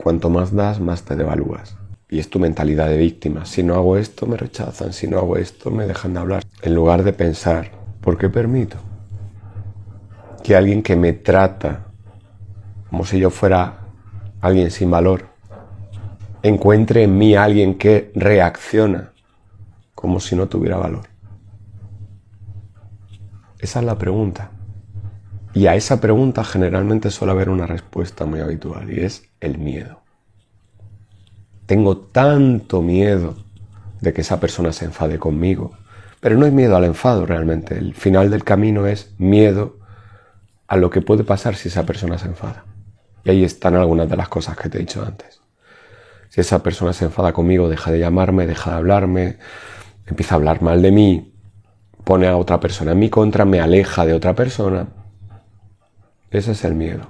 cuanto más das, más te devalúas. Y es tu mentalidad de víctima. Si no hago esto, me rechazan. Si no hago esto, me dejan de hablar. En lugar de pensar, ¿por qué permito? Que alguien que me trata como si yo fuera alguien sin valor, encuentre en mí alguien que reacciona como si no tuviera valor. Esa es la pregunta. Y a esa pregunta generalmente suele haber una respuesta muy habitual y es el miedo. Tengo tanto miedo de que esa persona se enfade conmigo. Pero no es miedo al enfado realmente. El final del camino es miedo a lo que puede pasar si esa persona se enfada. Y ahí están algunas de las cosas que te he dicho antes. Si esa persona se enfada conmigo, deja de llamarme, deja de hablarme, empieza a hablar mal de mí, pone a otra persona en mi contra, me aleja de otra persona. Ese es el miedo.